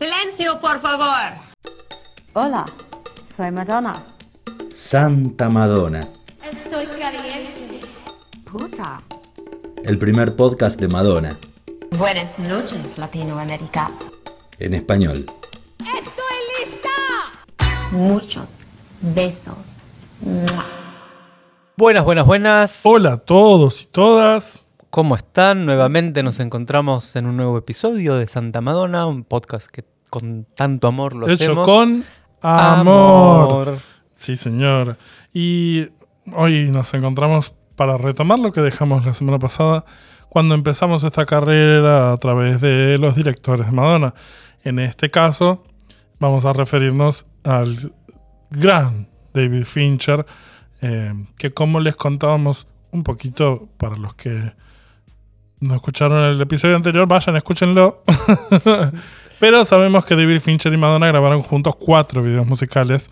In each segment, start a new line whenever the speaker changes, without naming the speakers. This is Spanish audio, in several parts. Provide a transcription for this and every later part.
Silencio, por favor.
Hola, soy Madonna.
Santa Madonna,
Estoy caliente.
Puta.
el primer podcast de Madonna,
Buenas noches, Latinoamérica.
en español.
¡Estoy lista! Muchos besos.
Buenas, buenas, buenas.
Hola a todos y todas.
¿Cómo están? Nuevamente nos encontramos en un nuevo episodio de Santa Madonna, un podcast que con tanto amor lo
Hecho
hacemos.
con amor. Sí, señor. Y hoy nos encontramos para retomar lo que dejamos la semana pasada cuando empezamos esta carrera a través de los directores de Madonna. En este caso, vamos a referirnos al gran David Fincher, eh, que como les contábamos un poquito para los que no escucharon el episodio anterior, vayan, escúchenlo. Pero sabemos que David Fincher y Madonna grabaron juntos cuatro videos musicales.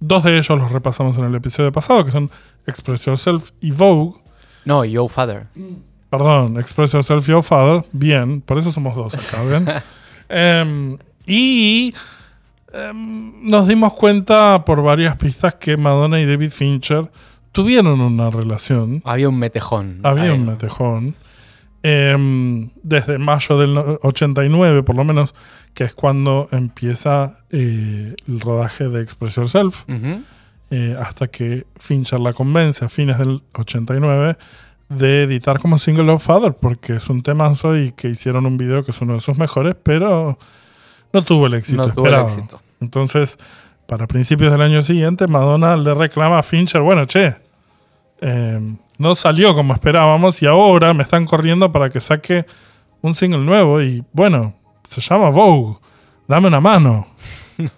Dos de ellos los repasamos en el episodio pasado, que son Express Yourself y Vogue.
No, Yo Father.
Perdón, Express Yourself y Your Father. Bien, por eso somos dos acá, ¿ven? Em, y em, nos dimos cuenta por varias pistas que Madonna y David Fincher tuvieron una relación.
Había un metejón.
Había
Ahí.
un metejón. Em, desde mayo del no- 89, por lo menos, que es cuando empieza eh, el rodaje de Express Yourself, eh, hasta que Fincher la convence a fines del 89 de editar como single of Father, porque es un temazo y que hicieron un video que es uno de sus mejores, pero no tuvo el éxito
No tuvo el
esperado.
éxito.
Entonces, para principios del año siguiente, Madonna le reclama a Fincher, bueno, che, eh, no salió como esperábamos y ahora me están corriendo para que saque un single nuevo y bueno, se llama Vogue, dame una mano.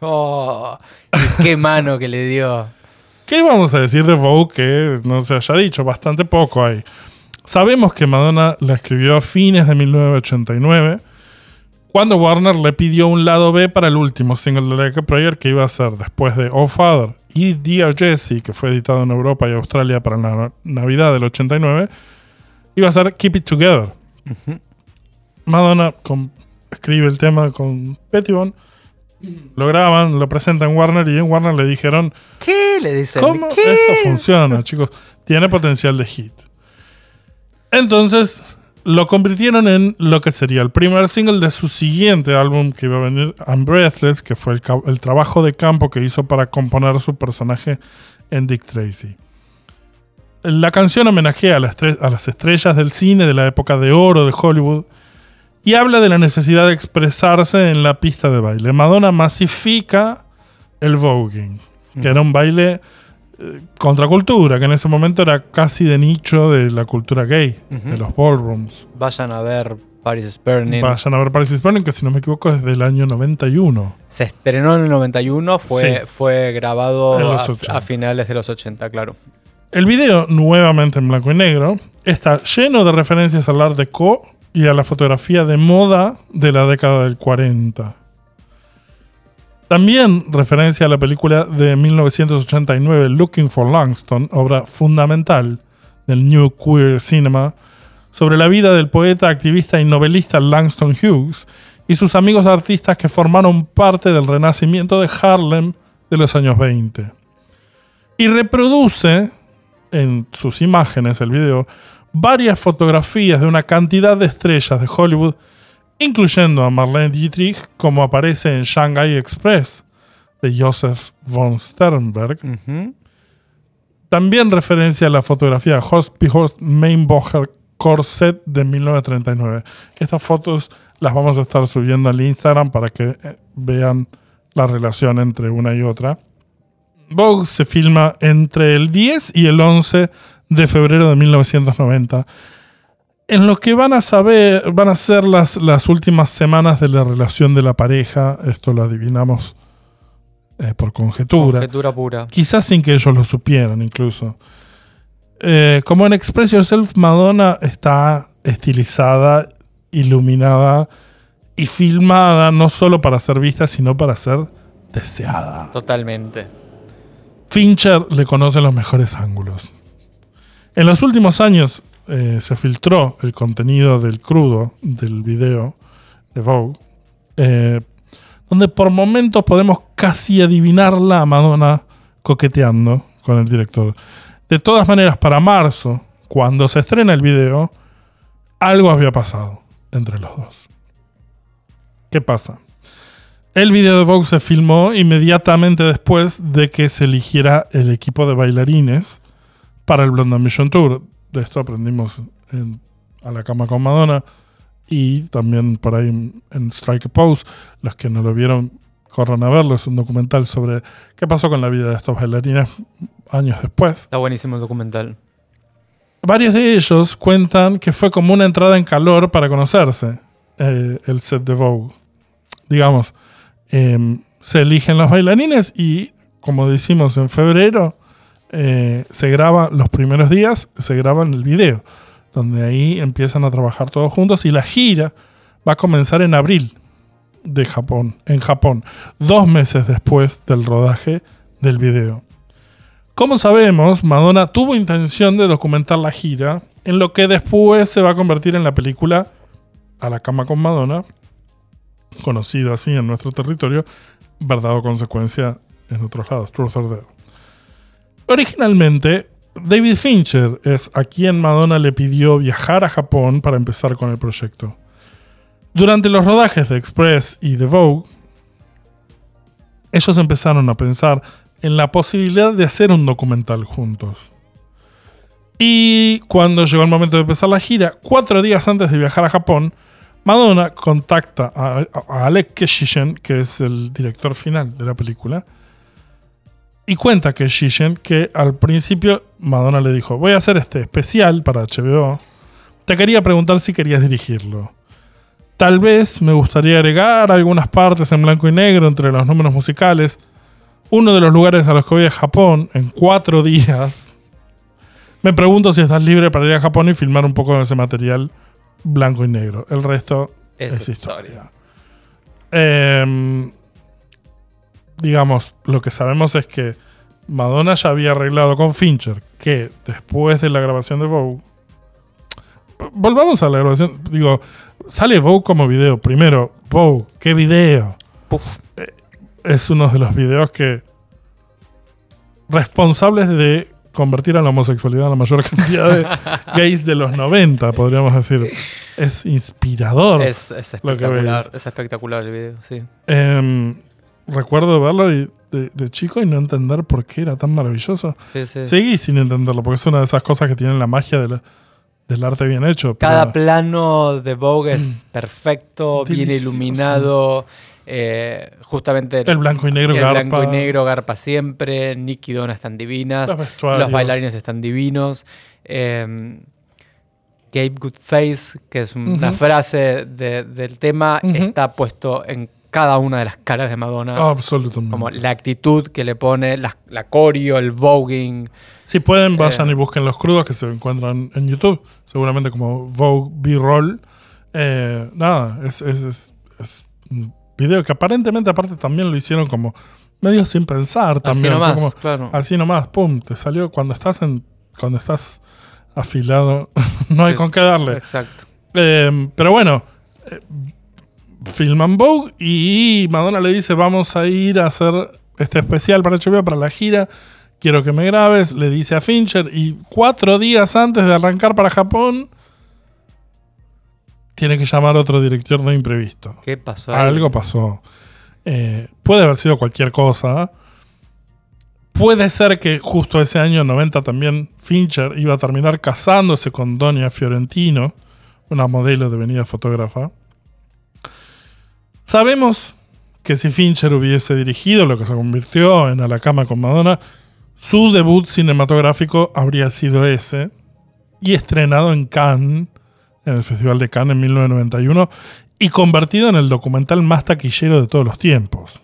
Oh, y qué mano que le dio.
¿Qué vamos a decir de Vogue que no se haya dicho? Bastante poco hay. Sabemos que Madonna la escribió a fines de 1989, cuando Warner le pidió un lado B para el último single de Like a Prayer que iba a ser después de Oh Father y Dear Jessie, que fue editado en Europa y Australia para la Navidad del 89, iba a ser Keep It Together. Madonna con- escribe el tema con Pettibone, lo graban, lo presentan en Warner y en Warner le dijeron
¿Qué le dicen?
¿Cómo
¿Qué?
esto funciona, chicos? Tiene potencial de hit. Entonces, lo convirtieron en lo que sería el primer single de su siguiente álbum que iba a venir, I'm Breathless, que fue el, trabajo de campo que hizo para componer su personaje en Dick Tracy. La canción homenajea a, las a las estrellas del cine de la época de oro de Hollywood y habla de la necesidad de expresarse en la pista de baile. Madonna masifica el voguing, que era un baile contracultura, que en ese momento era casi de nicho de la cultura gay, de los ballrooms.
Vayan a ver Paris is Burning.
Vayan a ver Paris is Burning, que si no me equivoco es del año 91.
Se estrenó en el 91, fue,
Sí.
fue grabado
En los
a,
80.
a finales de los 80, claro.
El video, nuevamente en blanco y negro, está lleno de referencias al Art Deco y a la fotografía de moda de la década del 40. También referencia a la película de 1989 Looking for Langston, obra fundamental del New Queer Cinema, sobre la vida del poeta, activista y novelista Langston Hughes y sus amigos artistas que formaron parte del renacimiento de Harlem de los años 20. Y reproduce en sus imágenes, el video, varias fotografías de una cantidad de estrellas de Hollywood, incluyendo a Marlene Dietrich, como aparece en Shanghai Express, de Joseph von Sternberg. También referencia a la fotografía Horst P. Horst Mainbocher Corset de 1939. Estas fotos las vamos a estar subiendo al Instagram para que eh, vean la relación entre una y otra. Vogue se filma entre el 10 y el 11 de febrero de 1990. En lo que van a saber, van a ser las, las últimas semanas de la relación de la pareja, esto lo adivinamos eh, por conjetura
Conjetura pura.
quizás sin que ellos lo supieran incluso. Eh, como en Express Yourself, Madonna está estilizada, iluminada y filmada no solo para ser vista, sino para ser deseada.
Totalmente.
Fincher le conoce los mejores ángulos. En los últimos años eh, se filtró el contenido del crudo del video de Vogue, eh, donde por momentos podemos casi adivinarla a Madonna coqueteando con el director. De todas maneras, para marzo, cuando se estrena el video, algo había pasado entre los dos. ¿Qué pasa? El video de Vogue se filmó inmediatamente después de que se eligiera el equipo de bailarines para el Blonde Ambition Tour. De esto aprendimos en A la cama con Madonna y también por ahí en Strike a Pose. Los que no lo vieron, corran a verlo. Es un documental sobre qué pasó con la vida de estos bailarines años después.
Está buenísimo el documental.
Varios de ellos cuentan que fue como una entrada en calor para conocerse eh, el set de Vogue. Digamos, em, se eligen los bailarines y, como decimos en febrero, eh, se graba los primeros días, se graba en el video donde ahí empiezan a trabajar todos juntos y la gira va a comenzar en abril de Japón, en Japón, dos meses después del rodaje del video. Como sabemos, Madonna tuvo intención de documentar la gira, en lo que después se va a convertir en la película A la cama con Madonna, conocida así en nuestro territorio, verdad o consecuencia en otros lados, Truth or Dare. Originalmente, David Fincher es a quien Madonna le pidió viajar a Japón para empezar con el proyecto. Durante los rodajes de Express y de Vogue, ellos empezaron a pensar en la posibilidad de hacer un documental juntos. Y cuando llegó el momento de empezar la gira, cuatro días antes de viajar a Japón, Madonna contacta a, Alec Keshishen, que es el director final de la película, y cuenta que Shishen que al principio Madonna le dijo, voy a hacer este especial para HBO. Te quería preguntar si querías dirigirlo. Tal vez me gustaría agregar algunas partes en blanco y negro entre los números musicales. Uno de los lugares a los que voy a Japón en cuatro días. Me pregunto si estás libre para ir a Japón y filmar un poco de ese material blanco y negro. El resto es, historia. Eh, digamos, lo que sabemos es que Madonna ya había arreglado con Fincher que después de la grabación de Vogue. Volvamos a la grabación. Digo, sale Vogue como video. Primero, Vogue, ¿qué video? Eh, es uno de los videos que. responsables de convertir a la homosexualidad en la mayor cantidad de gays de los 90, podríamos decir. Es inspirador.
Es, espectacular. Es espectacular el video, sí.
Eh, recuerdo verlo de, chico y no entender por qué era tan maravilloso. Sí, sí. Seguí sin entenderlo, porque es una de esas cosas que tienen la magia del arte bien hecho.
Cada plano de Vogue es mm. perfecto, bien iluminado. Eh, justamente
el blanco y negro
el
garpa.
blanco y negro garpa siempre. Nicky y Donna están divinas. Los, bailarines están divinos. Eh, Gabe Goodface, que es una frase del tema, está puesto en cada una de las caras de Madonna.
Absolutamente.
Como la actitud que le pone, la, la coreo, el voguing.
Si pueden, vayan eh, y busquen los crudos que se encuentran en YouTube. Seguramente como Vogue B-Roll. Eh, nada, es, es, es, un video que aparentemente aparte también lo hicieron como medio sin pensar también.
Así nomás, claro.
Así nomás, pum, te salió cuando estás en cuando estás afilado, no hay con qué darle.
Exacto.
Eh, pero bueno, filman Vogue y Madonna le dice vamos a ir a hacer este especial para HBO, para la gira, quiero que me grabes, le dice a Fincher y cuatro días antes de arrancar para Japón tiene que llamar a otro director no imprevisto.
¿Qué pasó?
Algo pasó. Eh, puede haber sido cualquier cosa. Puede ser que justo ese año 90 también Fincher iba a terminar casándose con Doña Fiorentino, una modelo de venida fotógrafa. Sabemos que si Fincher hubiese dirigido lo que se convirtió en A la cama con Madonna, su debut cinematográfico habría sido ese, y estrenado en Cannes, en el Festival de Cannes en 1991, y convertido en el documental más taquillero de todos los tiempos.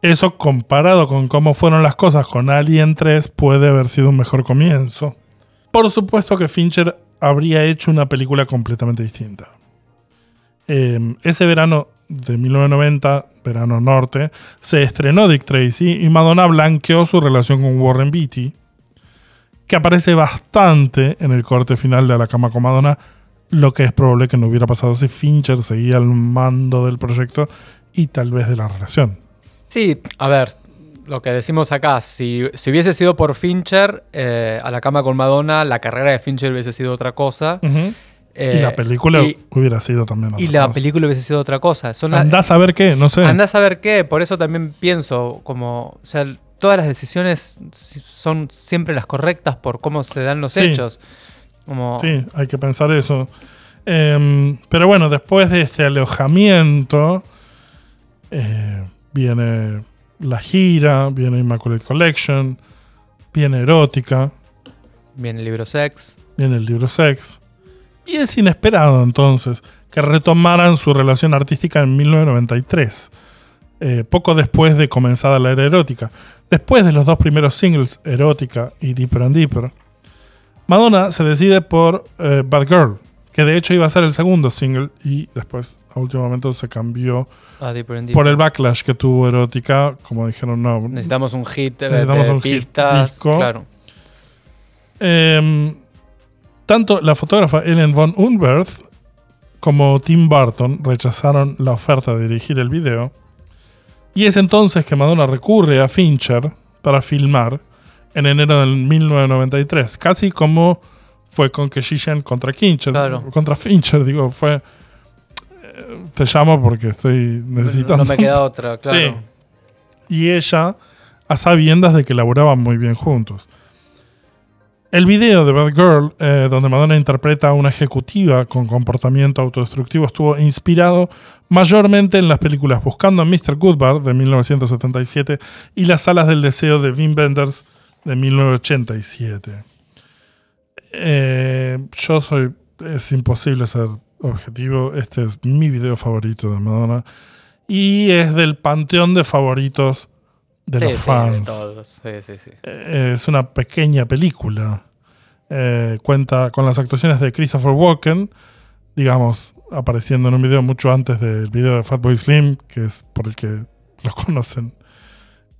Eso comparado con cómo fueron las cosas con Alien 3 puede haber sido un mejor comienzo. Por supuesto que Fincher habría hecho una película completamente distinta. Em, ese verano de 1990, verano norte, se estrenó Dick Tracy y Madonna blanqueó su relación con Warren Beatty, que aparece bastante en el corte final de A la cama con Madonna, lo que es probable que no hubiera pasado si Fincher seguía al mando del proyecto y tal vez de la relación.
Sí, a ver, lo que decimos acá, si, si hubiese sido por Fincher, eh, a la cama con Madonna, la carrera de Fincher hubiese sido otra cosa.
Eh, y la película hubiera sido también
otra Y la película hubiese sido otra cosa.
andás a ver qué, no sé.
Andás a ver qué, por eso también pienso, como, o sea, todas las decisiones son siempre las correctas por cómo se dan los hechos. Como...
Sí, hay que pensar eso. Em, pero bueno, después de este alojamiento, eh, viene la gira, viene Immaculate Collection, viene Erótica.
Viene el libro Sex.
Viene el libro Sex. Y es inesperado entonces que retomaran su relación artística en 1993, eh, poco después de comenzada la era erótica. Después de los dos primeros singles, Erótica y Deeper and Deeper, Madonna se decide por eh, Bad Girl, que de hecho iba a ser el segundo single y después a último momento se cambió por el backlash que tuvo Erótica, como dijeron, no.
Necesitamos un hit necesitamos un pistas, hit claro.
Em, tanto la fotógrafa Ellen von Unwerth como Tim Burton rechazaron la oferta de dirigir el video. Y es entonces que Madonna recurre a Fincher para filmar en enero del 1993, casi como fue con Keshishan contra Fincher. Contra Fincher, digo, fue. Eh, te llamo porque estoy necesitando.
No me queda otra, claro.
Y ella, a sabiendas de que laboraban muy bien juntos. El video de Bad Girl, eh, donde Madonna interpreta a una ejecutiva con comportamiento autodestructivo, estuvo inspirado mayormente en las películas Buscando a Mr. Goodbar de 1977 y Las Alas del Deseo de Wim Wenders de 1987. Eh, yo soy. Es imposible ser objetivo. Este es mi video favorito de Madonna. Y es del panteón de favoritos de los fans. Eh, es una pequeña película. Eh, cuenta con las actuaciones de Christopher Walken, digamos, apareciendo en un video mucho antes del video de Fatboy Slim, que es por el que los conocen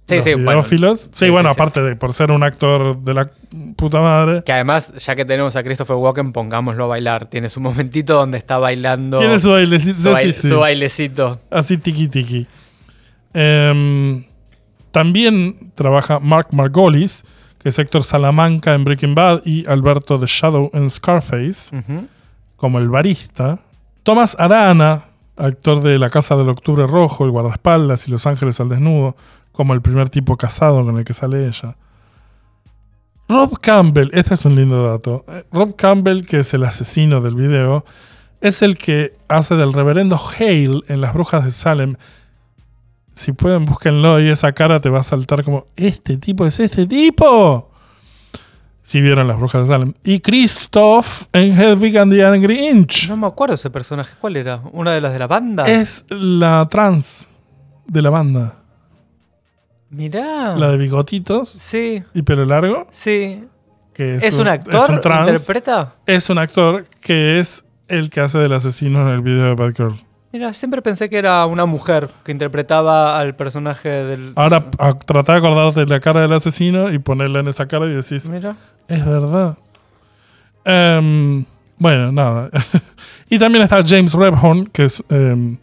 Sí, sí,
bueno. Sí, bueno, aparte de por ser un actor de la puta madre.
Que además, ya que tenemos a Christopher Walken, pongámoslo a bailar. Tiene su momentito donde está bailando.
Tiene su bailecito.
Su, bailecito.
Así tiki tiki. Em, también trabaja Mark Margolis, que es Héctor Salamanca en Breaking Bad y Alberto de Shadow en Scarface, como el barista. Thomas Arana, actor de La Casa del Octubre Rojo, El Guardaespaldas y Los Ángeles al Desnudo como el primer tipo casado con el que sale ella. Rob Campbell, este es un lindo dato. Eh, Rob Campbell, que es el asesino del video, es el que hace del reverendo Hale en Las Brujas de Salem. Si pueden, búsquenlo y esa cara te va a saltar como: Este tipo es este tipo. Si vieron Las Brujas de Salem. Y Christoph en Hedwig and the Angry Inch.
No me acuerdo ese personaje. ¿Cuál era? ¿Una de las de la banda?
Es la trans de la banda.
Mirá.
La de bigotitos.
Sí.
Y pelo largo.
Sí. Que es, un, actor? ¿Interpreta?
Es un actor que es el que hace del asesino en el video de Bad Girl.
Mira, siempre pensé que era una mujer que interpretaba al personaje del.
Ahora trata de acordarte de la cara del asesino y ponerla en esa cara y decís. Mira. Es verdad. Em, bueno, nada. y también está James Rebhorn, que es em,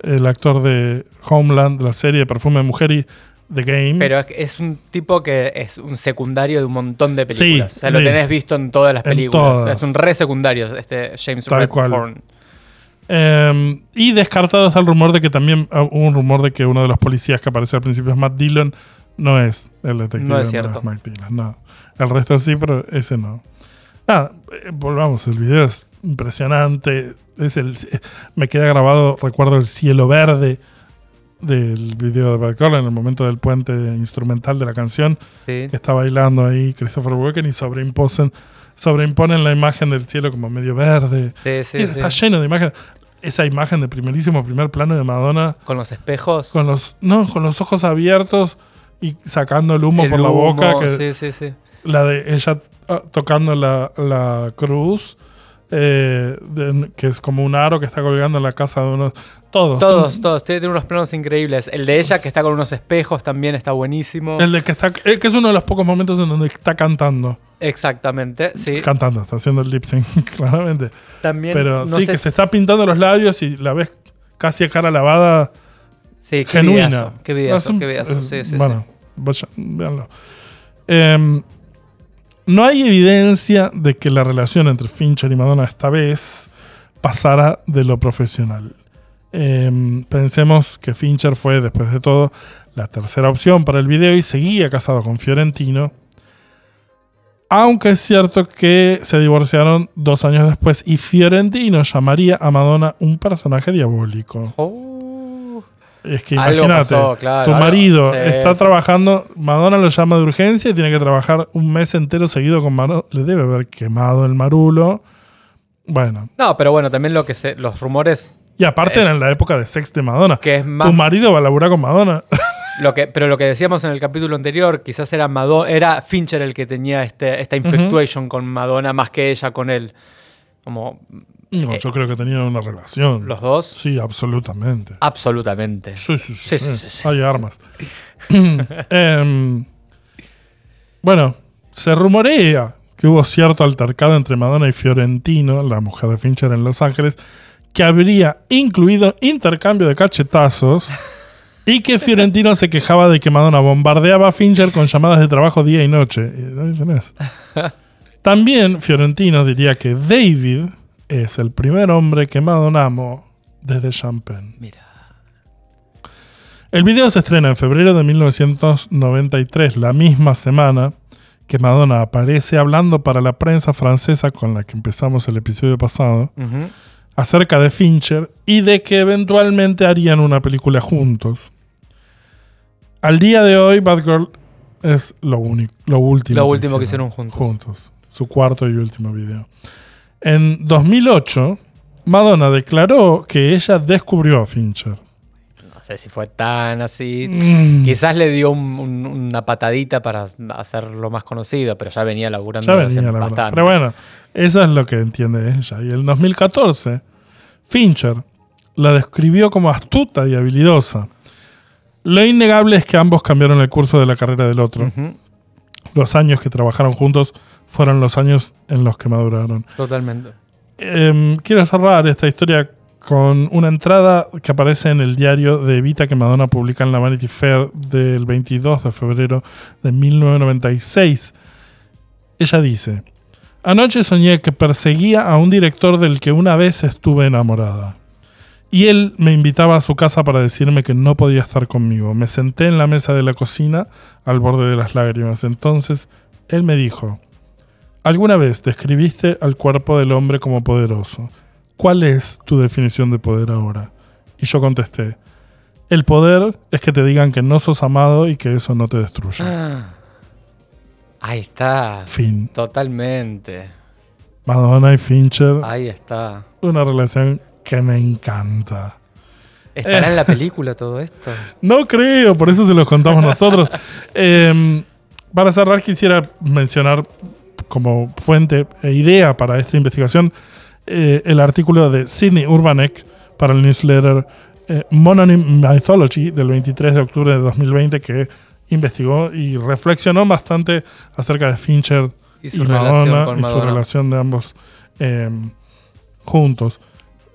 el actor de Homeland, la serie de Perfume de Mujer y The Game.
Pero es un tipo que es un secundario de un montón de películas. o sea, lo tenés visto en todas las películas. Es un re secundario, este James Tal
em, y descartado está el rumor de que también ah, hubo un rumor de que uno de los policías que aparece al principio es Matt Dillon. No es el detective.
No es cierto.
Dillon, no. El resto sí, pero ese no. Nada, eh, volvamos. El video es impresionante. Es el, me queda grabado, recuerdo el cielo verde del video de Bad Girl en el momento del puente instrumental de la canción que está bailando ahí Christopher Walken y sobreimponen, sobreimponen la imagen del cielo como medio verde.
Sí,
está lleno de imágenes. Esa imagen de primerísimo primer plano de Madonna.
Con los espejos.
Con los no con los ojos abiertos y sacando el humo por la boca la de ella ah, tocando la, la cruz eh, que es como un aro que está colgando en la casa de unos. Todos.
Todos, todos. Tiene unos planos increíbles. El de ella, que está con unos espejos, también está buenísimo.
El de que está. Eh, que es uno de los pocos momentos en donde está cantando.
Exactamente, sí.
Cantando, está haciendo el lip sync, claramente.
También.
Pero sí, que se está pintando los labios y la ves casi a cara lavada
Sí, qué
genuina.
videazo, qué videazo,
Es un-
qué videazo, sí, sí,
bueno, vaya, véanlo. Em, no hay evidencia de que la relación entre Fincher y Madonna esta vez pasara de lo profesional. Em, pensemos que Fincher fue, después de todo, la tercera opción para el video y seguía casado con Fiorentino. Aunque es cierto que se divorciaron dos años después y Fiorentino llamaría a Madonna un personaje diabólico.
Oh.
Es que
Algo
imagínate,
pasó, claro,
tu marido
sí,
está
sí.
trabajando, Madonna lo llama de urgencia y tiene que trabajar un mes entero seguido con Madonna. Le debe haber quemado el marulo. Bueno,
No, pero bueno, también lo que se, los rumores
y aparte
Es-
en la época de sex de Madonna.
que es más
Tu marido va a laburar con Madonna.
Lo que, pero lo que decíamos en el capítulo anterior, quizás era Madonna, era Fincher el que tenía este, esta infatuation con Madonna más que ella con él. Como
No,
Eh,
yo creo que tenían una relación.
los dos,
Sí, absolutamente.
absolutamente.
Sí, sí, sí.
Sí, sí, sí.
Hay armas. Em, bueno, se rumorea que hubo cierto altercado entre Madonna y Fiorentino, la mujer de Fincher en Los Ángeles, que habría incluido intercambio de cachetazos y que Fiorentino se quejaba de que Madonna bombardeaba a Fincher con llamadas de trabajo día y noche. Tenés. También Fiorentino diría que David es el primer hombre que Madonna amó desde Champagne.
Mira.
El video se estrena en febrero de 1993, la misma semana que Madonna aparece hablando para la prensa francesa con la que empezamos el episodio pasado acerca de Fincher y de que eventualmente harían una película juntos. Al día de hoy, Bad Girl es lo, único, lo último,
Lo último que hicieron juntos.
juntos. Su cuarto y último video. En 2008, Madonna declaró que ella descubrió a Fincher.
No sé si fue tan así.
Mm.
Quizás le dio un- un- una patadita para hacerlo más conocido, pero ya venía laburando
Ya venía, la
bastante.
Pero bueno, eso es lo que entiende ella. Y en 2014, Fincher la describió como astuta y habilidosa. Lo innegable es que ambos cambiaron el curso de la carrera del otro. Los años que trabajaron juntos fueron los años en los que maduraron.
Totalmente.
Em, quiero cerrar esta historia con una entrada que aparece en el diario de Evita que Madonna publica en la Vanity Fair del 22 de febrero de 1996. Ella dice, anoche soñé que perseguía a un director del que una vez estuve enamorada. Y él me invitaba a su casa para decirme que no podía estar conmigo. Me senté en la mesa de la cocina al borde de las lágrimas. Entonces él me dijo, ¿Alguna vez describiste al cuerpo del hombre como poderoso? ¿Cuál es tu definición de poder ahora? Y yo contesté, el poder es que te digan que no sos amado y que eso no te destruye.
Ah. Ahí está.
Fin.
Totalmente.
Madonna y Fincher,
Ahí está.
una relación que me encanta.
¿Estará en la película todo esto?
No creo, por eso se los contamos nosotros. Eh, para cerrar, quisiera mencionar como fuente e idea para esta investigación eh, el artículo de Sidney Urbanek para el newsletter eh, Mononym Mythology del 23 de octubre de 2020 que investigó y reflexionó bastante acerca de Fincher
Y
y,
su relación
Madonna
con
y su relación de ambos eh, juntos.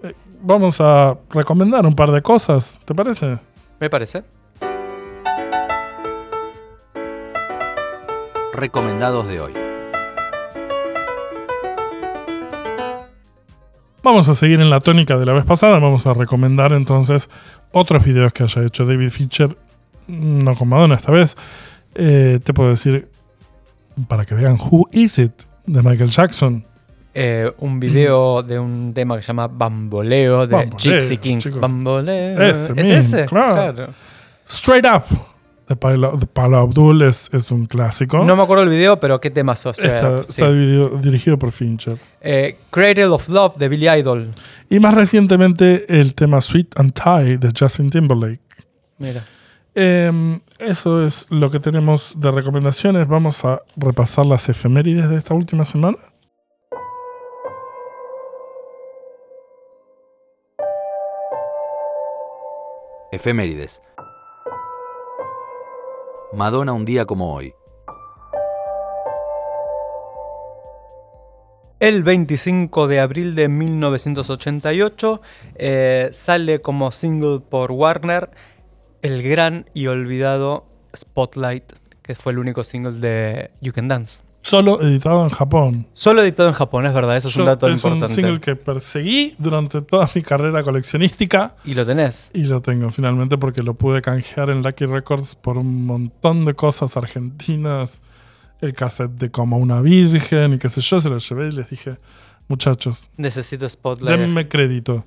Eh, vamos a recomendar un par de cosas, ¿te parece?
Me parece.
Recomendados de hoy.
Vamos a seguir en la tónica de la vez pasada. Vamos a recomendar entonces otros videos que haya hecho David Fincher. No con Madonna esta vez. Eh, te puedo decir, para que vean Who Is It de Michael Jackson.
Eh, un video de un tema que se llama Bamboleo de
Bamboleo,
Gypsy Kings.
chicos.
Bamboleo.
Ese
¿Es
mismo,
ese?
claro. Straight Up de Paula Abdul es, es un clásico.
No me acuerdo el video, pero qué tema sos.
está
sí.
está dividido- dirigido por Fincher.
Eh, Cradle of Love de Billy Idol.
Y más recientemente el tema Sweet and Tie de Justin Timberlake.
Mira.
Eh, eso es lo que tenemos de recomendaciones. Vamos a repasar las efemérides de esta última semana.
Efemérides. Madonna un día como hoy.
El 25 de abril de 1988 eh, sale como single por Warner el gran y olvidado Spotlight, que fue el único single de You Can Dance.
Solo editado en Japón.
Solo editado en Japón, es verdad, eso es un dato importante. Es un
single que perseguí durante toda mi carrera coleccionística.
¿Y lo tenés?
Y lo tengo finalmente porque lo pude canjear en Lucky Records por un montón de cosas argentinas. El cassette de Como una Virgen y qué sé yo, se lo llevé y les dije, muchachos.
Necesito Spotlight.
Denme crédito.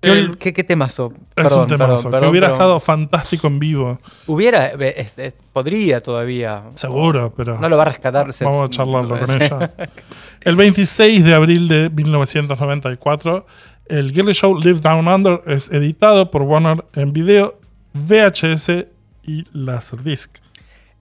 ¿Qué, qué, qué temazo?
Es un temazo. que hubiera estado fantástico en vivo.
Hubiera, este, podría todavía.
Seguro, pero.
No lo va a rescatar.
Vamos a charlarlo con ella. El 26 de abril de 1994, el Girly Show Live Down Under es editado por Warner en video, VHS y Laserdisc.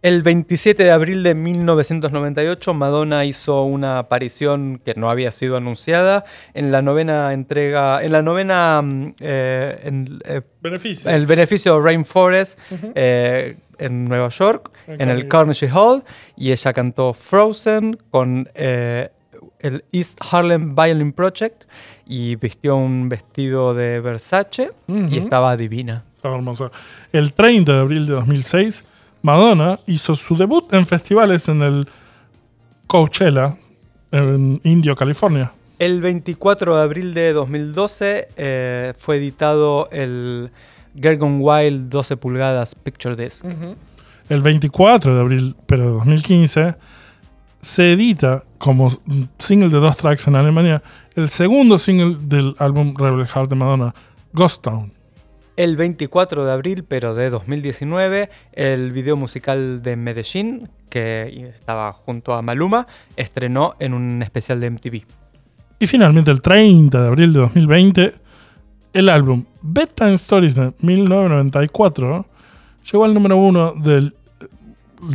El 27 de abril de 1998, Madonna hizo una aparición que no había sido anunciada en la novena entrega, en la novena, mm, eh, en,
eh, beneficio.
el beneficio Rainforest eh, en Nueva York, en el Carnegie Hall, y ella cantó Frozen con el East Harlem Violin Project y vistió un vestido de Versace y estaba divina.
Estaba hermosa. El 30 de abril de 2006 Madonna hizo su debut en festivales en el Coachella, en Indio, California.
El 24 de abril de 2012 eh, fue editado el Gergon Wild 12 pulgadas Picture Disc.
El 24 de abril, pero de 2015, se edita como single de dos tracks en Alemania el segundo single del álbum Rebel Heart de Madonna, Ghost Town
el 24 de abril, pero de 2019, el video musical de Medellín, que estaba junto a Maluma, estrenó en un especial de MTV.
Y finalmente, el 30 de abril de 2020, el álbum Bedtime Stories de 1994 llegó al número uno del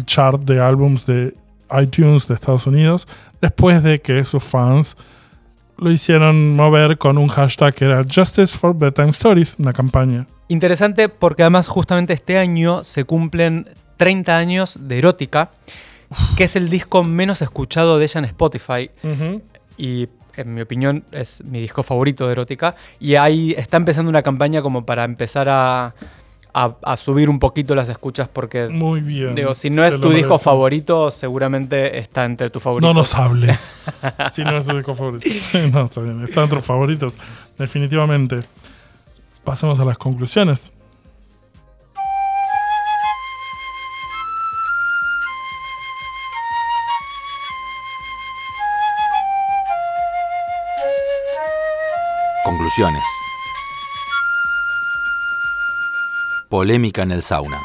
chart de álbums de iTunes de Estados Unidos, después de que sus fans lo hicieron mover con un hashtag que era Justice for Bedtime Stories, una campaña.
Interesante porque además justamente este año se cumplen 30 años de Erótica, que es el disco menos escuchado de ella en Spotify. Y en mi opinión es mi disco favorito de Erótica. Y ahí está empezando una campaña como para empezar a, subir un poquito las escuchas porque...
Muy bien.
Digo, si no es tu disco favorito, seguramente está entre tus favoritos.
No nos hables. si no es tu disco favorito. no, está bien. Está entre tus favoritos, definitivamente pasemos a las conclusiones.
Conclusiones. Polémica en el sauna.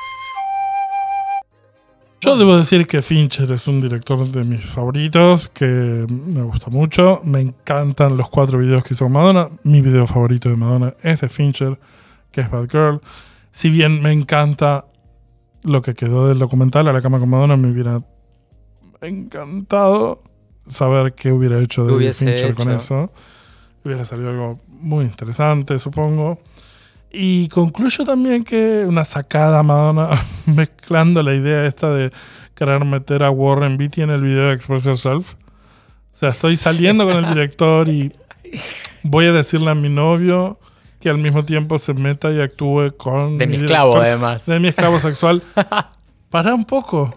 Yo debo decir que Fincher es un director de mis favoritos, que me gusta mucho. Me encantan los cuatro videos que hizo Madonna. Mi video favorito de Madonna es de Fincher, que es Bad Girl. Si bien me encanta lo que quedó del documental A la cama con Madonna, me hubiera encantado saber qué hubiera hecho David Fincher con eso. Hubiera salido algo muy interesante, supongo. Y concluyo también que una sacada Madonna mezclando la idea esta de querer meter a Warren Beatty en el video de Express Yourself. O sea, estoy saliendo con el director y voy a decirle a mi novio que al mismo tiempo se meta y actúe con...
De mi, esclavo, además.
De mi esclavo sexual. Para un poco.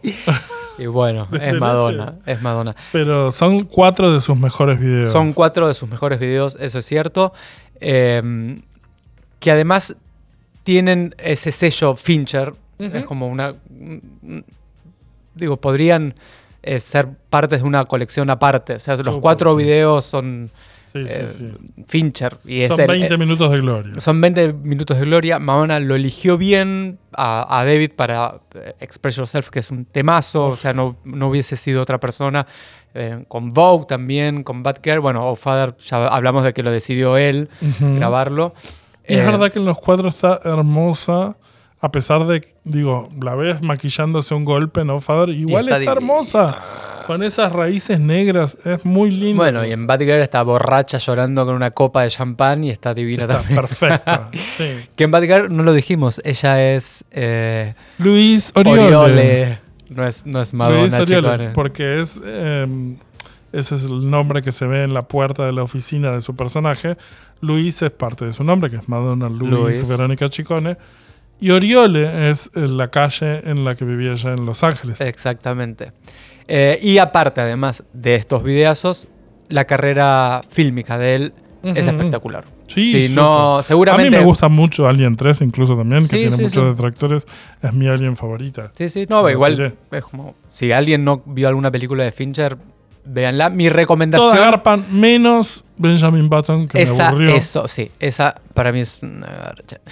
Y bueno, es Madonna, es Madonna.
Pero son cuatro de sus mejores videos.
Son cuatro de sus mejores videos, eso es cierto. Eh, que además tienen ese sello Fincher. Es como una. Digo, podrían eh, ser partes de una colección aparte. O sea, los cuatro videos son. Eh, Fincher. Y
son 20 minutos de gloria.
Son 20 minutos de gloria. Madonna lo eligió bien a, David para eh, Express Yourself, que es un temazo. O sea, no, no hubiese sido otra persona. con Vogue también, con Bad Care. Bueno, o Father, ya hablamos de que lo decidió él grabarlo.
Es eh, verdad que en los cuadros está hermosa, a pesar de, digo, la ves maquillándose un golpe, ¿no, Father? Igual está, hermosa. Con esas raíces negras, es muy lindo.
Bueno, y en Batgirl está borracha llorando con una copa de champán y está divina también.
Perfecta, sí.
Que en Batgirl no lo dijimos, ella es. Eh,
Luis Oriole.
No es, no es Madonna, Luis Oriole,
porque es. Em, ese es el nombre que se ve en la puerta de la oficina de su personaje. Luis es parte de su nombre, que es Madonna Luis, Verónica Chicone. Y Oriole es eh, la calle en la que vivía ella en Los Ángeles.
Exactamente. Eh, y aparte, además de estos videazos, la carrera fílmica de él es espectacular.
Sí,
no, seguramente.
A mí me gusta mucho Alien 3, incluso también, que tiene muchos detractores. Es mi Alien favorita.
Sí, sí, no, igual es como. Si alguien no vio alguna película de Fincher, véanla. Mi recomendación.
Todas garpan menos Benjamin Button, que
esa,
me aburrió.
Eso, sí, esa para mí es.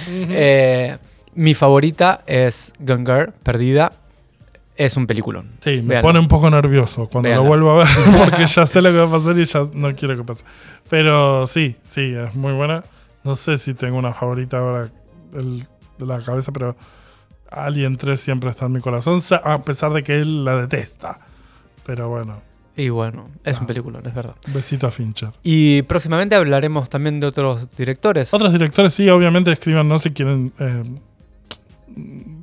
eh, mi favorita es Gun Girl, Perdida. Es un peliculón.
Sí, me pone un poco nervioso cuando lo vuelvo a ver porque ya sé lo que va a pasar y ya no quiero que pase. Pero sí, sí, es muy buena. No sé si tengo una favorita ahora de la cabeza, pero Alien 3 siempre está en mi corazón, a pesar de que él la detesta. Pero bueno.
Y bueno, es un ah. peliculón, es verdad.
Besito a Fincher.
Y próximamente hablaremos también de otros directores.
Otros directores, sí, obviamente escríbanos si quieren eh,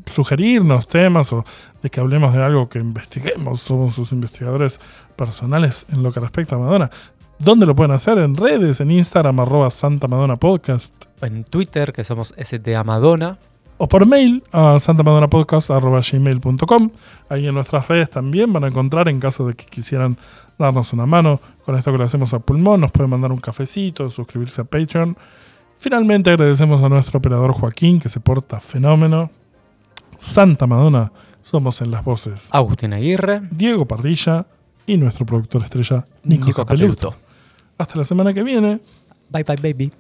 sugerirnos temas o de que hablemos de algo que investiguemos. Somos sus investigadores personales en lo que respecta a Madonna. ¿Dónde lo pueden hacer? En redes, en Instagram, arroba Santa Madonna Podcast.
En Twitter, que somos STA Madonna.
O por mail a santamadonapodcast.gmail.com. Ahí en nuestras redes también van a encontrar, en caso de que quisieran darnos una mano con esto que lo hacemos a pulmón, nos pueden mandar un cafecito, suscribirse a Patreon. Finalmente agradecemos a nuestro operador Joaquín, que se porta fenómeno. Santa Madonna, somos en las voces.
Agustín Aguirre.
Diego Pardilla y nuestro productor estrella, Nico, Nico Capeluto. Hasta la semana que viene.
Bye bye baby.